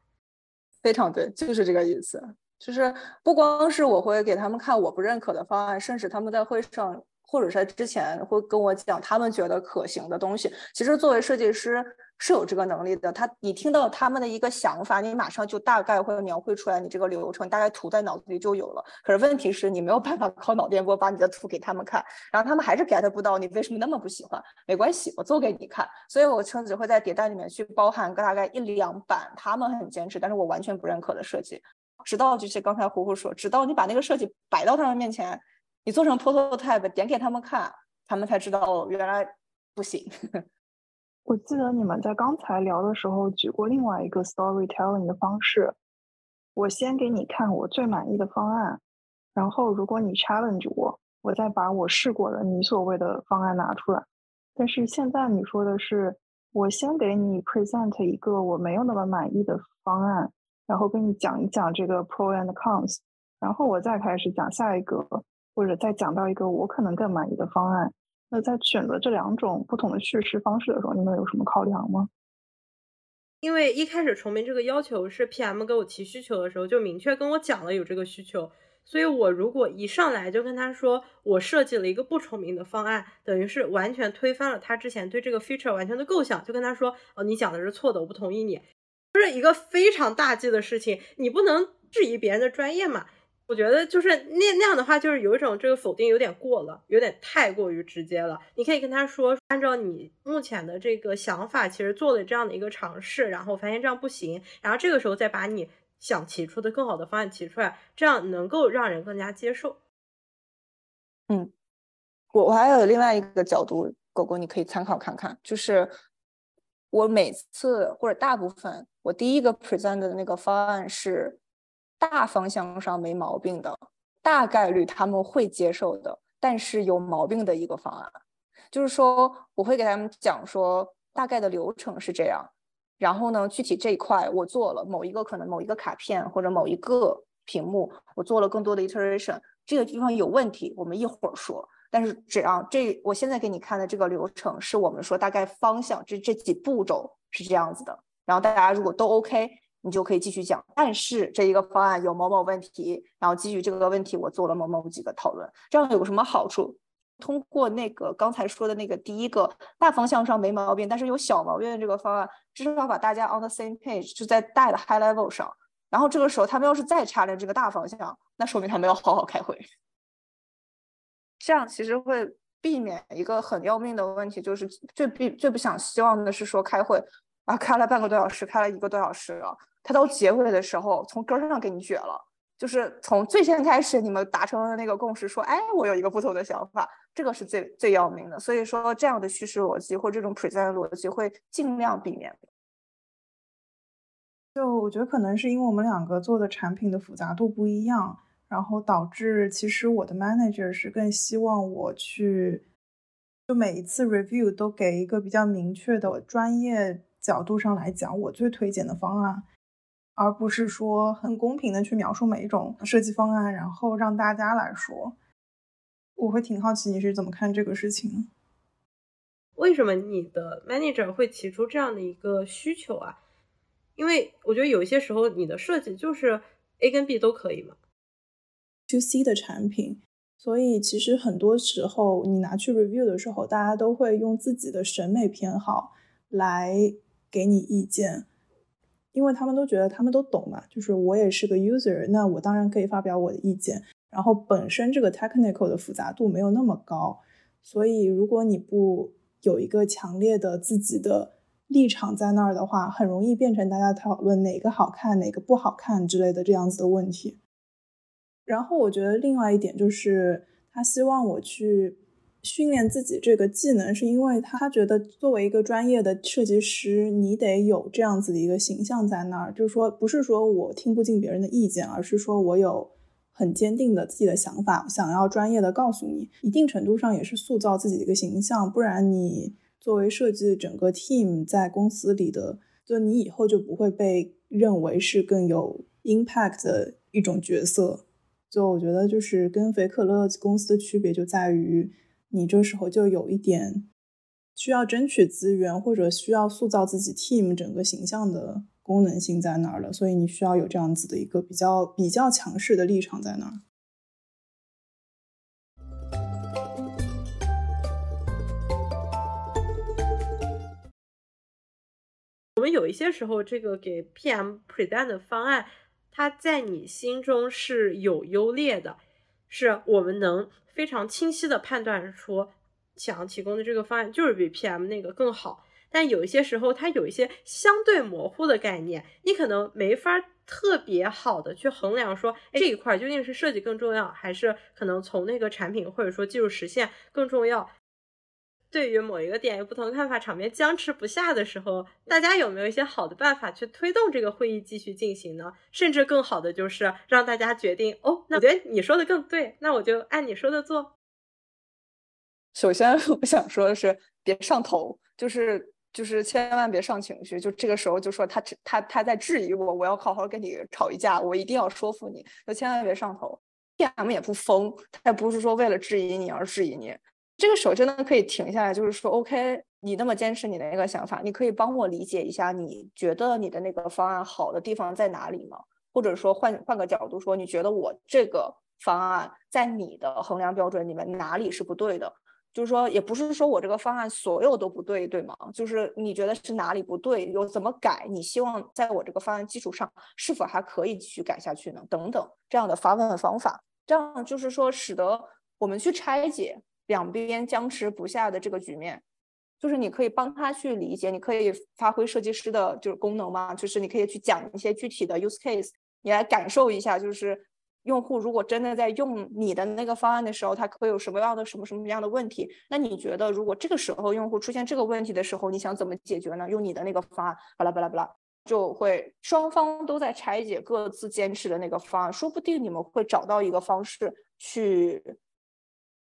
非常对，就是这个意思。就是不光是我会给他们看我不认可的方案，甚至他们在会上或者是之前会跟我讲他们觉得可行的东西。其实作为设计师。是有这个能力的，他你听到他们的一个想法，你马上就大概会描绘出来，你这个流程大概图在脑子里就有了。可是问题是你没有办法靠脑电波把你的图给他们看，然后他们还是 get 不到你为什么那么不喜欢。没关系，我做给你看。所以我甚至会在迭代里面去包含个大概一两版他们很坚持，但是我完全不认可的设计，直到就是刚才胡胡说，直到你把那个设计摆到他们面前，你做成 prototype 点给他们看，他们才知道哦，原来不行。我记得你们在刚才聊的时候举过另外一个 storytelling 的方式。我先给你看我最满意的方案，然后如果你 challenge 我，我再把我试过的你所谓的方案拿出来。但是现在你说的是，我先给你 present 一个我没有那么满意的方案，然后跟你讲一讲这个 pro and cons，然后我再开始讲下一个，或者再讲到一个我可能更满意的方案。那在选择这两种不同的叙事方式的时候，你们有什么考量吗？因为一开始重名这个要求是 PM 给我提需求的时候就明确跟我讲了有这个需求，所以我如果一上来就跟他说我设计了一个不重名的方案，等于是完全推翻了他之前对这个 feature 完全的构想，就跟他说哦你讲的是错的，我不同意你，就是一个非常大忌的事情，你不能质疑别人的专业嘛。我觉得就是那那样的话，就是有一种这个否定有点过了，有点太过于直接了。你可以跟他说，按照你目前的这个想法，其实做了这样的一个尝试，然后发现这样不行，然后这个时候再把你想提出的更好的方案提出来，这样能够让人更加接受。嗯，我我还有另外一个角度，狗狗你可以参考看看，就是我每次或者大部分，我第一个 present 的那个方案是。大方向上没毛病的，大概率他们会接受的。但是有毛病的一个方案，就是说我会给他们讲说，大概的流程是这样。然后呢，具体这一块我做了某一个可能某一个卡片或者某一个屏幕，我做了更多的 iteration。这个地方有问题，我们一会儿说。但是只要这我现在给你看的这个流程，是我们说大概方向这这几步骤是这样子的。然后大家如果都 OK。你就可以继续讲，但是这一个方案有某某问题，然后基于这个问题，我做了某某几个讨论，这样有什么好处？通过那个刚才说的那个第一个大方向上没毛病，但是有小毛病的这个方案，至少把大家 on the same page，就在大的 high level 上。然后这个时候他们要是再插着这个大方向，那说明他们要好好开会。这样其实会避免一个很要命的问题，就是最必最不想希望的是说开会。啊，开了半个多小时，开了一个多小时了。他到结尾的时候，从根儿上给你绝了。就是从最先开始，你们达成了那个共识，说，哎，我有一个不同的想法，这个是最最要命的。所以说，这样的叙事逻辑或这种 present 逻辑会尽量避免。就我觉得可能是因为我们两个做的产品的复杂度不一样，然后导致其实我的 manager 是更希望我去，就每一次 review 都给一个比较明确的专业。角度上来讲，我最推荐的方案，而不是说很公平的去描述每一种设计方案，然后让大家来说。我会挺好奇你是怎么看这个事情？为什么你的 manager 会提出这样的一个需求啊？因为我觉得有一些时候你的设计就是 A 跟 B 都可以嘛。To C 的产品，所以其实很多时候你拿去 review 的时候，大家都会用自己的审美偏好来。给你意见，因为他们都觉得他们都懂嘛，就是我也是个 user，那我当然可以发表我的意见。然后本身这个 technical 的复杂度没有那么高，所以如果你不有一个强烈的自己的立场在那儿的话，很容易变成大家讨论哪个好看哪个不好看之类的这样子的问题。然后我觉得另外一点就是他希望我去。训练自己这个技能，是因为他觉得作为一个专业的设计师，你得有这样子的一个形象在那儿。就是说，不是说我听不进别人的意见，而是说我有很坚定的自己的想法，想要专业的告诉你。一定程度上也是塑造自己的一个形象，不然你作为设计整个 team 在公司里的，就你以后就不会被认为是更有 impact 的一种角色。就我觉得，就是跟菲可乐公司的区别就在于。你这时候就有一点需要争取资源，或者需要塑造自己 team 整个形象的功能性在那儿了，所以你需要有这样子的一个比较比较强势的立场在那儿。我们有一些时候，这个给 PM present 的方案，它在你心中是有优劣的，是我们能。非常清晰的判断出，想要提供的这个方案就是比 PM 那个更好。但有一些时候，它有一些相对模糊的概念，你可能没法特别好的去衡量说这一块究竟是设计更重要，还是可能从那个产品或者说技术实现更重要。对于某一个点有不同看法，场面僵持不下的时候，大家有没有一些好的办法去推动这个会议继续进行呢？甚至更好的就是让大家决定哦，那我觉得你说的更对，那我就按你说的做。首先，我想说的是，别上头，就是就是千万别上情绪，就这个时候就说他他他在质疑我，我要好好跟你吵一架，我一定要说服你，就千万别上头。PM 也不疯，他也不是说为了质疑你而质疑你。这个时候真的可以停下来，就是说，OK，你那么坚持你的那个想法，你可以帮我理解一下，你觉得你的那个方案好的地方在哪里吗？或者说换换个角度说，你觉得我这个方案在你的衡量标准里面哪里是不对的？就是说，也不是说我这个方案所有都不对，对吗？就是你觉得是哪里不对，有怎么改？你希望在我这个方案基础上，是否还可以继续改下去呢？等等这样的发问方法，这样就是说，使得我们去拆解两边僵持不下的这个局面。就是你可以帮他去理解，你可以发挥设计师的就是功能嘛，就是你可以去讲一些具体的 use case，你来感受一下，就是用户如果真的在用你的那个方案的时候，他会有什么样的什么什么样的问题？那你觉得如果这个时候用户出现这个问题的时候，你想怎么解决呢？用你的那个方案，巴拉巴拉巴拉，就会双方都在拆解各自坚持的那个方案，说不定你们会找到一个方式去。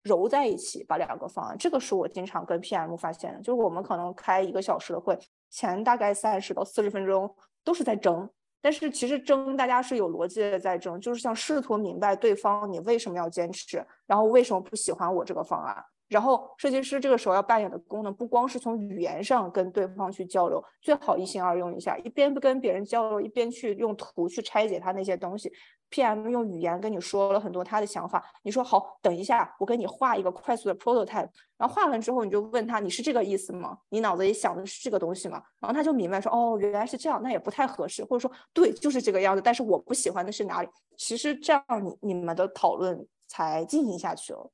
揉在一起，把两个方案，这个是我经常跟 PM 发现的，就是我们可能开一个小时的会，前大概三十到四十分钟都是在争，但是其实争大家是有逻辑的在争，就是想试图明白对方你为什么要坚持，然后为什么不喜欢我这个方案。然后设计师这个时候要扮演的功能，不光是从语言上跟对方去交流，最好一心二用一下，一边不跟别人交流，一边去用图去拆解他那些东西。PM 用语言跟你说了很多他的想法，你说好，等一下，我给你画一个快速的 prototype，然后画完之后你就问他，你是这个意思吗？你脑子里想的是这个东西吗？然后他就明白说，哦，原来是这样，那也不太合适，或者说对，就是这个样子，但是我不喜欢的是哪里？其实这样你你们的讨论才进行下去了。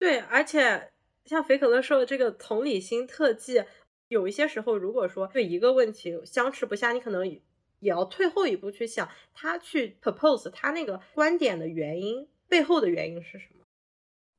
对，而且像肥可乐说的这个同理心特技，有一些时候，如果说对一个问题相持不下，你可能也要退后一步去想，他去 propose 他那个观点的原因背后的原因是什么？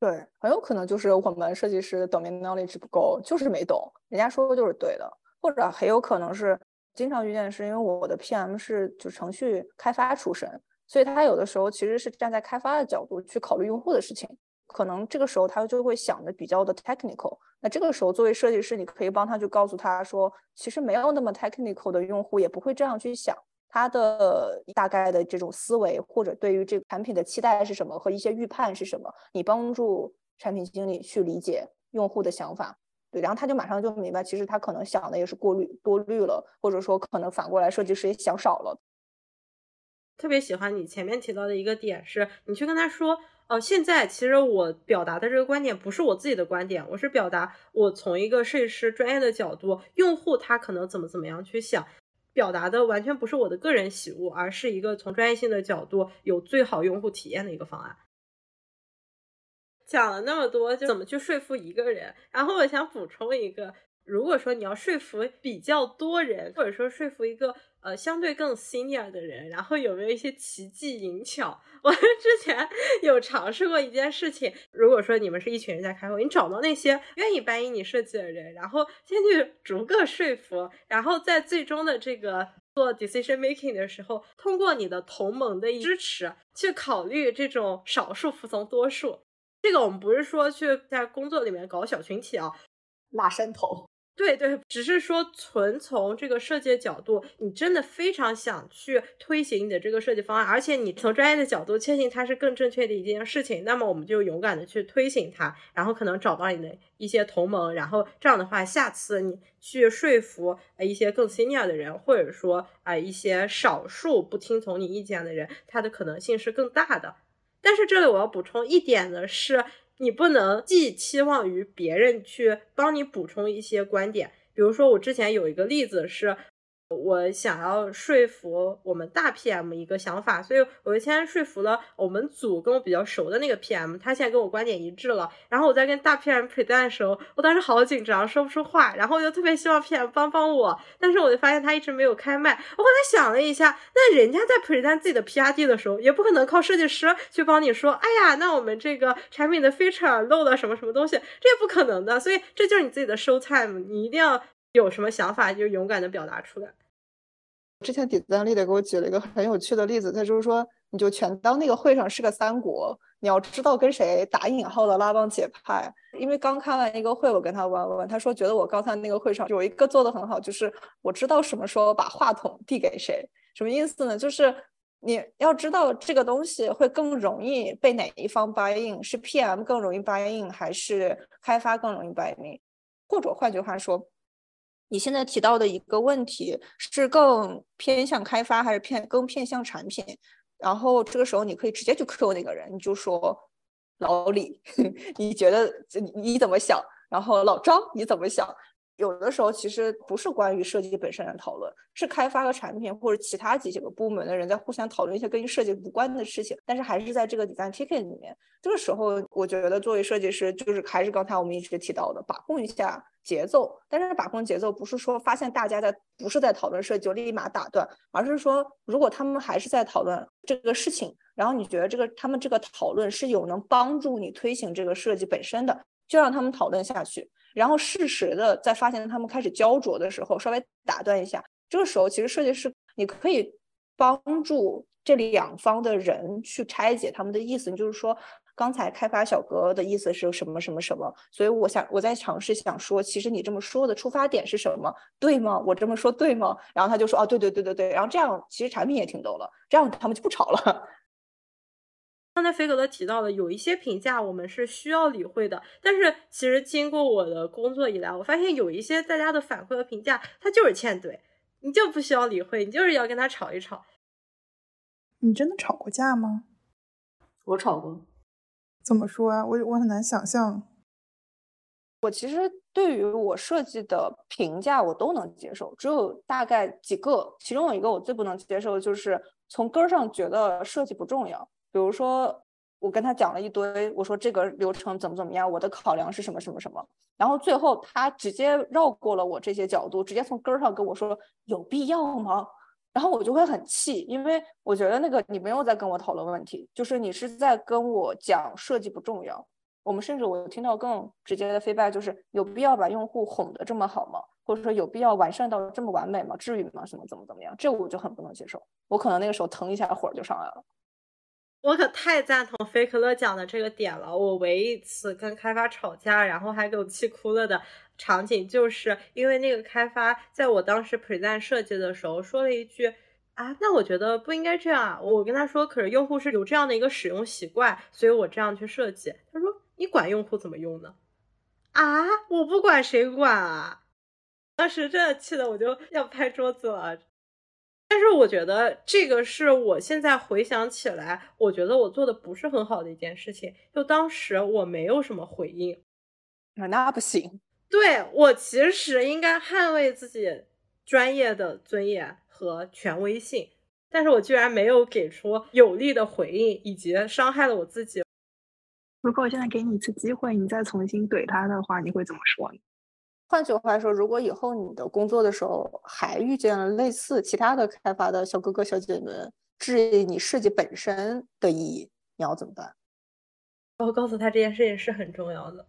对，很有可能就是我们设计师 domain knowledge 不够，就是没懂，人家说的就是对的，或者很有可能是经常遇见是因为我的 PM 是就程序开发出身，所以他有的时候其实是站在开发的角度去考虑用户的事情。可能这个时候他就会想的比较的 technical，那这个时候作为设计师，你可以帮他去告诉他说，其实没有那么 technical 的用户也不会这样去想，他的大概的这种思维或者对于这个产品的期待是什么和一些预判是什么，你帮助产品经理去理解用户的想法，对，然后他就马上就明白，其实他可能想的也是过滤多虑了，或者说可能反过来设计师也想少了。特别喜欢你前面提到的一个点是，你去跟他说。哦，现在其实我表达的这个观点不是我自己的观点，我是表达我从一个设计师专业的角度，用户他可能怎么怎么样去想，表达的完全不是我的个人喜恶，而是一个从专业性的角度有最好用户体验的一个方案。讲了那么多，就怎么去说服一个人，然后我想补充一个，如果说你要说服比较多人，或者说说服一个。呃，相对更 senior 的人，然后有没有一些奇技淫巧？我之前有尝试过一件事情，如果说你们是一群人在开会，你找到那些愿意搬运你设计的人，然后先去逐个说服，然后在最终的这个做 decision making 的时候，通过你的同盟的支持去考虑这种少数服从多数。这个我们不是说去在工作里面搞小群体啊，拉山头。对对，只是说纯从这个设计的角度，你真的非常想去推行你的这个设计方案，而且你从专业的角度确信它是更正确的一件事情，那么我们就勇敢的去推行它，然后可能找到你的一些同盟，然后这样的话，下次你去说服一些更 senior 的人，或者说啊一些少数不听从你意见的人，它的可能性是更大的。但是这里我要补充一点的是。你不能寄期望于别人去帮你补充一些观点，比如说我之前有一个例子是。我想要说服我们大 PM 一个想法，所以我就先说服了我们组跟我比较熟的那个 PM，他现在跟我观点一致了。然后我在跟大 PM present 的时候，我当时好紧张，说不出话。然后我就特别希望 PM 帮帮我，但是我就发现他一直没有开麦。我后来想了一下，那人家在 present 自己的 PRD 的时候，也不可能靠设计师去帮你说，哎呀，那我们这个产品的 feature 漏了什么什么东西，这也不可能的。所以这就是你自己的 show time，你一定要有什么想法就勇敢的表达出来。之前底赞丽的给我举了一个很有趣的例子，他就是说，你就全当那个会上是个三国，你要知道跟谁打引号的拉帮结派。因为刚开完一个会，我跟他问问，他说觉得我刚才那个会上有一个做的很好，就是我知道什么时候把话筒递给谁，什么意思呢？就是你要知道这个东西会更容易被哪一方 buy in，是 PM 更容易 buy in，还是开发更容易 buy in？或者换句话说。你现在提到的一个问题是更偏向开发还是偏更偏向产品？然后这个时候你可以直接去 Q 那个人，你就说老李，你觉得你怎么想？然后老张你怎么想？有的时候其实不是关于设计本身的讨论，是开发和产品或者其他几个部门的人在互相讨论一些跟设计无关的事情。但是还是在这个 design ticket 里面，这个时候我觉得作为设计师，就是还是刚才我们一直提到的，把控一下节奏。但是把控节奏不是说发现大家在不是在讨论设计就立马打断，而是说如果他们还是在讨论这个事情，然后你觉得这个他们这个讨论是有能帮助你推行这个设计本身的，就让他们讨论下去。然后适时的在发现他们开始焦灼的时候，稍微打断一下。这个时候，其实设计师你可以帮助这两方的人去拆解他们的意思。就是说，刚才开发小哥的意思是什么什么什么，所以我想我在尝试想说，其实你这么说的出发点是什么？对吗？我这么说对吗？然后他就说，哦，对对对对对。然后这样其实产品也挺逗了，这样他们就不吵了。刚才菲格勒提到的有一些评价，我们是需要理会的。但是其实经过我的工作以来，我发现有一些大家的反馈和评价，他就是欠怼，你就不需要理会，你就是要跟他吵一吵。你真的吵过架吗？我吵过。怎么说啊？我我很难想象。我其实对于我设计的评价，我都能接受，只有大概几个，其中有一个我最不能接受，就是从根儿上觉得设计不重要。比如说，我跟他讲了一堆，我说这个流程怎么怎么样，我的考量是什么什么什么，然后最后他直接绕过了我这些角度，直接从根儿上跟我说有必要吗？然后我就会很气，因为我觉得那个你没有在跟我讨论问题，就是你是在跟我讲设计不重要。我们甚至我听到更直接的 feedback 就是有必要把用户哄得这么好吗？或者说有必要完善到这么完美吗？至于吗？什么怎么怎么样？这我就很不能接受，我可能那个时候腾一下火就上来了。我可太赞同菲克勒讲的这个点了。我唯一一次跟开发吵架，然后还给我气哭了的场景，就是因为那个开发在我当时 present 设计的时候说了一句：“啊，那我觉得不应该这样啊。”我跟他说：“可是用户是有这样的一个使用习惯，所以我这样去设计。”他说：“你管用户怎么用呢？”啊，我不管谁管啊！当时真的气得我就要拍桌子了。但是我觉得这个是我现在回想起来，我觉得我做的不是很好的一件事情。就当时我没有什么回应，啊，那不行。对我其实应该捍卫自己专业的尊严和权威性，但是我居然没有给出有力的回应，以及伤害了我自己。如果我现在给你一次机会，你再重新怼他的话，你会怎么说呢？换句话说，如果以后你的工作的时候还遇见了类似其他的开发的小哥哥小姐姐们质疑你设计本身的意义，你要怎么办？我告诉他这件事情是很重要的。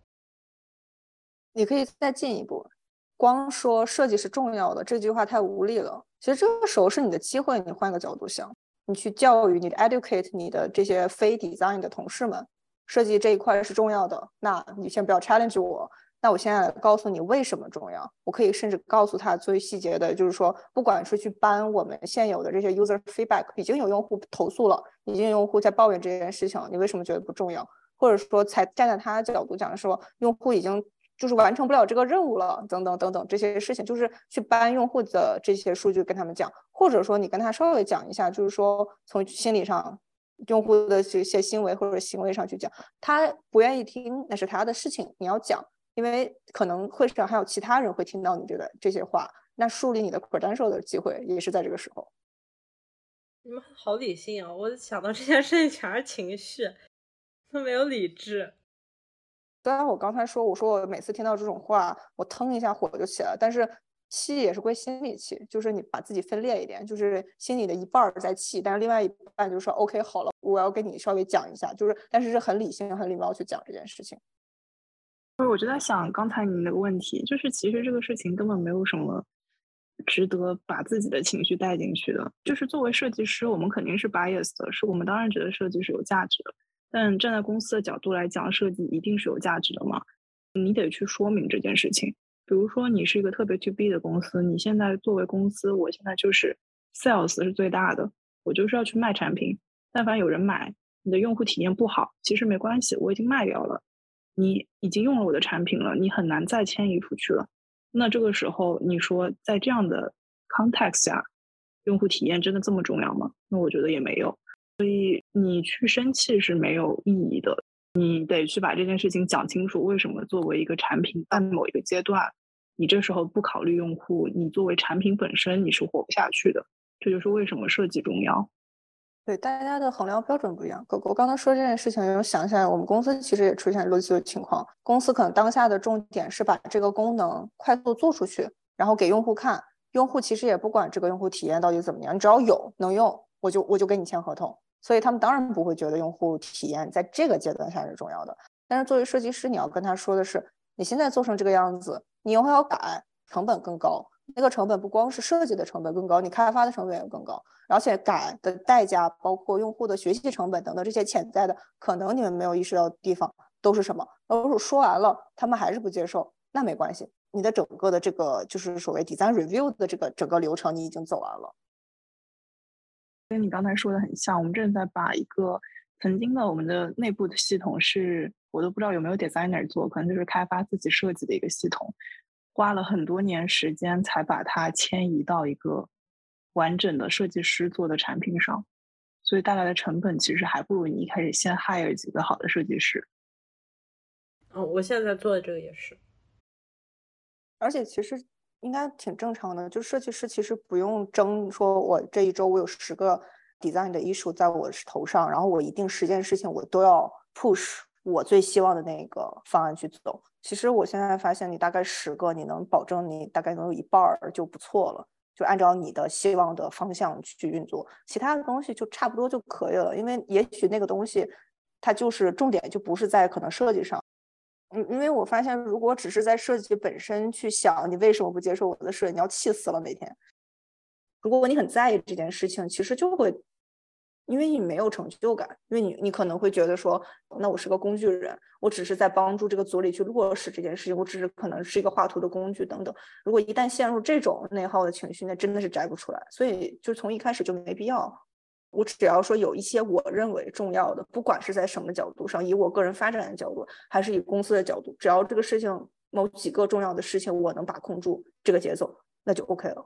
你可以再进一步，光说设计是重要的这句话太无力了。其实这个时候是你的机会，你换个角度想，你去教育你的 educate 你的这些非 design 的同事们，设计这一块是重要的。那你先不要 challenge 我。那我现在告诉你为什么重要，我可以甚至告诉他最细节的，就是说，不管是去搬我们现有的这些 user feedback，已经有用户投诉了，已经有用户在抱怨这件事情，你为什么觉得不重要？或者说，才站在他的角度讲说，用户已经就是完成不了这个任务了，等等等等这些事情，就是去搬用户的这些数据跟他们讲，或者说你跟他稍微讲一下，就是说从心理上，用户的这些行为或者行为上去讲，他不愿意听那是他的事情，你要讲。因为可能会上还有其他人会听到你这个这些话，那树立你的 credential 的机会也是在这个时候。你们好理性啊！我想到这件事情全是情绪，都没有理智。虽然我刚才说，我说我每次听到这种话，我腾一下火就起来，但是气也是归心里气，就是你把自己分裂一点，就是心里的一半在气，但是另外一半就说 OK 好了，我要跟你稍微讲一下，就是但是是很理性、很礼貌去讲这件事情。不是，我就在想刚才你那个问题，就是其实这个事情根本没有什么值得把自己的情绪带进去的。就是作为设计师，我们肯定是 bias 的，是我们当然觉得设计是有价值的。但站在公司的角度来讲，设计一定是有价值的吗？你得去说明这件事情。比如说，你是一个特别 to B 的公司，你现在作为公司，我现在就是 sales 是最大的，我就是要去卖产品。但凡有人买，你的用户体验不好，其实没关系，我已经卖掉了。你已经用了我的产品了，你很难再迁移出去了。那这个时候，你说在这样的 context 下，用户体验真的这么重要吗？那我觉得也没有。所以你去生气是没有意义的。你得去把这件事情讲清楚，为什么作为一个产品，在某一个阶段，你这时候不考虑用户，你作为产品本身你是活不下去的。这就是为什么设计重要。对，大家的衡量标准不一样。狗狗刚才说这件事情，我想起来，我们公司其实也出现类似的情况。公司可能当下的重点是把这个功能快速做出去，然后给用户看。用户其实也不管这个用户体验到底怎么样，你只要有能用，我就我就跟你签合同。所以他们当然不会觉得用户体验在这个阶段下是重要的。但是作为设计师，你要跟他说的是，你现在做成这个样子，你以后要改，成本更高。那个成本不光是设计的成本更高，你开发的成本也更高，而且改的代价，包括用户的学习成本等等这些潜在的可能你们没有意识到的地方都是什么？如果说完了，他们还是不接受，那没关系，你的整个的这个就是所谓 design review 的这个整个流程你已经走完了。跟你刚才说的很像，我们正在把一个曾经的我们的内部的系统，是我都不知道有没有 designer 做，可能就是开发自己设计的一个系统。花了很多年时间才把它迁移到一个完整的设计师做的产品上，所以带来的成本其实还不如你一开始先 hire 几个好的设计师。嗯，我现在做的这个也是，而且其实应该挺正常的，就设计师其实不用争，说我这一周我有十个 design 的 issue 在我头上，然后我一定十件事情我都要 push 我最希望的那个方案去走。其实我现在发现，你大概十个，你能保证你大概能有一半儿就不错了，就按照你的希望的方向去运作，其他的东西就差不多就可以了。因为也许那个东西，它就是重点就不是在可能设计上。嗯，因为我发现，如果只是在设计本身去想你为什么不接受我的设计，你要气死了每天。如果你很在意这件事情，其实就会。因为你没有成就感，因为你你可能会觉得说，那我是个工具人，我只是在帮助这个组里去落实这件事情，我只是可能是一个画图的工具等等。如果一旦陷入这种内耗的情绪，那真的是摘不出来。所以就从一开始就没必要。我只要说有一些我认为重要的，不管是在什么角度上，以我个人发展的角度，还是以公司的角度，只要这个事情某几个重要的事情我能把控住这个节奏，那就 OK 了。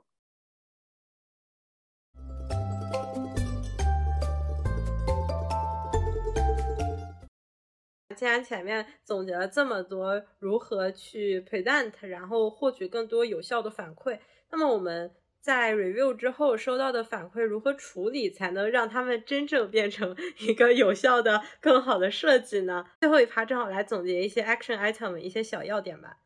既然前面总结了这么多如何去 present，然后获取更多有效的反馈，那么我们在 review 之后收到的反馈如何处理，才能让他们真正变成一个有效的、更好的设计呢？最后一趴正好来总结一些 action item，一些小要点吧。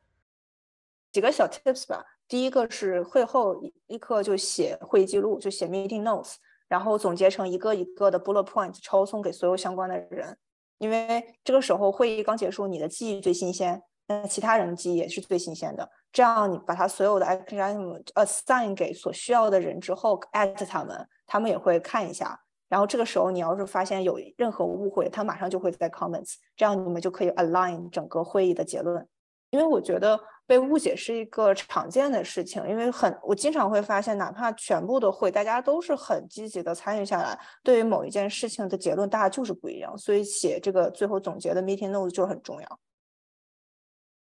几个小 tips 吧。第一个是会后立刻就写会议记录，就写 meeting notes，然后总结成一个一个的 bullet point，抄送给所有相关的人。因为这个时候会议刚结束，你的记忆最新鲜，那其他人的记忆也是最新鲜的。这样你把他所有的 action assign 给所需要的人之后，at 他们，他们也会看一下。然后这个时候你要是发现有任何误会，他马上就会在 comments，这样你们就可以 align 整个会议的结论。因为我觉得。被误解是一个常见的事情，因为很我经常会发现，哪怕全部的会，大家都是很积极的参与下来，对于某一件事情的结论，大家就是不一样。所以写这个最后总结的 meeting notes 就很重要。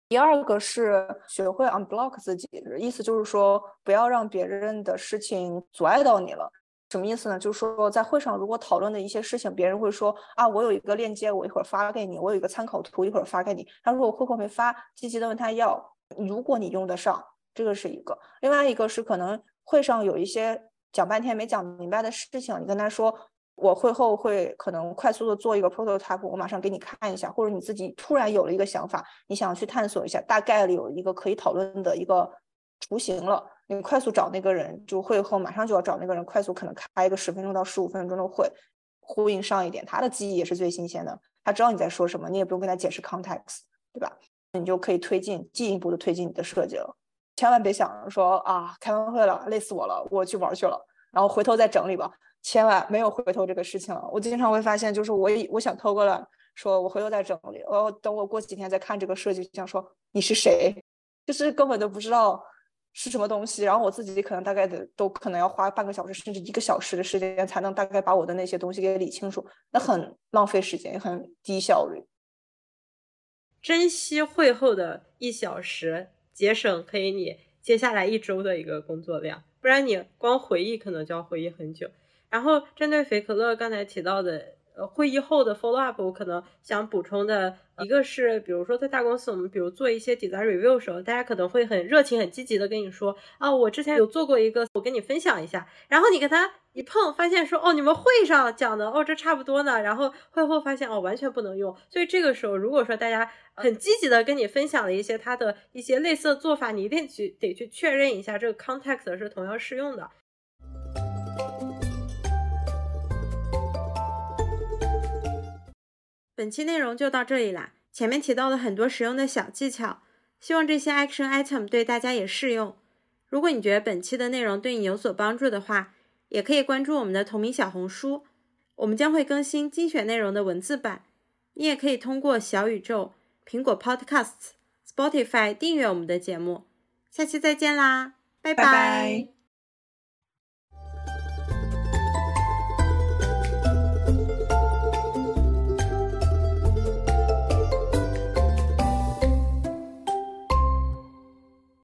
第二个是学会 unblock 自己，意思就是说不要让别人的事情阻碍到你了。什么意思呢？就是说，在会上如果讨论的一些事情，别人会说啊，我有一个链接，我一会儿发给你；我有一个参考图，一会儿发给你。他如果会后没发，积极的问他要。如果你用得上，这个是一个；另外一个是可能会上有一些讲半天没讲明白的事情，你跟他说，我会后会可能快速的做一个 prototype，我马上给你看一下，或者你自己突然有了一个想法，你想去探索一下，大概率有一个可以讨论的一个雏形了。你快速找那个人，就会后马上就要找那个人，快速可能开一个十分钟到十五分钟的会，呼应上一点，他的记忆也是最新鲜的，他知道你在说什么，你也不用跟他解释 context，对吧？你就可以推进进一步的推进你的设计了。千万别想着说啊，开完会了，累死我了，我去玩去了，然后回头再整理吧。千万没有回头这个事情了。我经常会发现，就是我我想偷过来，说我回头再整理，我等我过几天再看这个设计，想说你是谁，就是根本都不知道。是什么东西？然后我自己可能大概的都可能要花半个小时甚至一个小时的时间，才能大概把我的那些东西给理清楚，那很浪费时间，也很低效率。珍惜会后的一小时，节省可以你接下来一周的一个工作量，不然你光回忆可能就要回忆很久。然后针对肥可乐刚才提到的呃会议后的 follow up，我可能想补充的一个是，比如说在大公司，我们比如做一些 design review 时候，大家可能会很热情、很积极的跟你说啊，我之前有做过一个，我跟你分享一下。然后你跟他一碰，发现说哦，你们会上讲的哦，这差不多呢。然后会后发现哦，完全不能用。所以这个时候，如果说大家很积极的跟你分享了一些他的一些类似的做法，你一定去得去确认一下这个 context 是同样适用的。本期内容就到这里啦。前面提到了很多实用的小技巧，希望这些 action item 对大家也适用。如果你觉得本期的内容对你有所帮助的话，也可以关注我们的同名小红书，我们将会更新精选内容的文字版。你也可以通过小宇宙、苹果 Podcasts、Spotify 订阅我们的节目。下期再见啦，拜拜。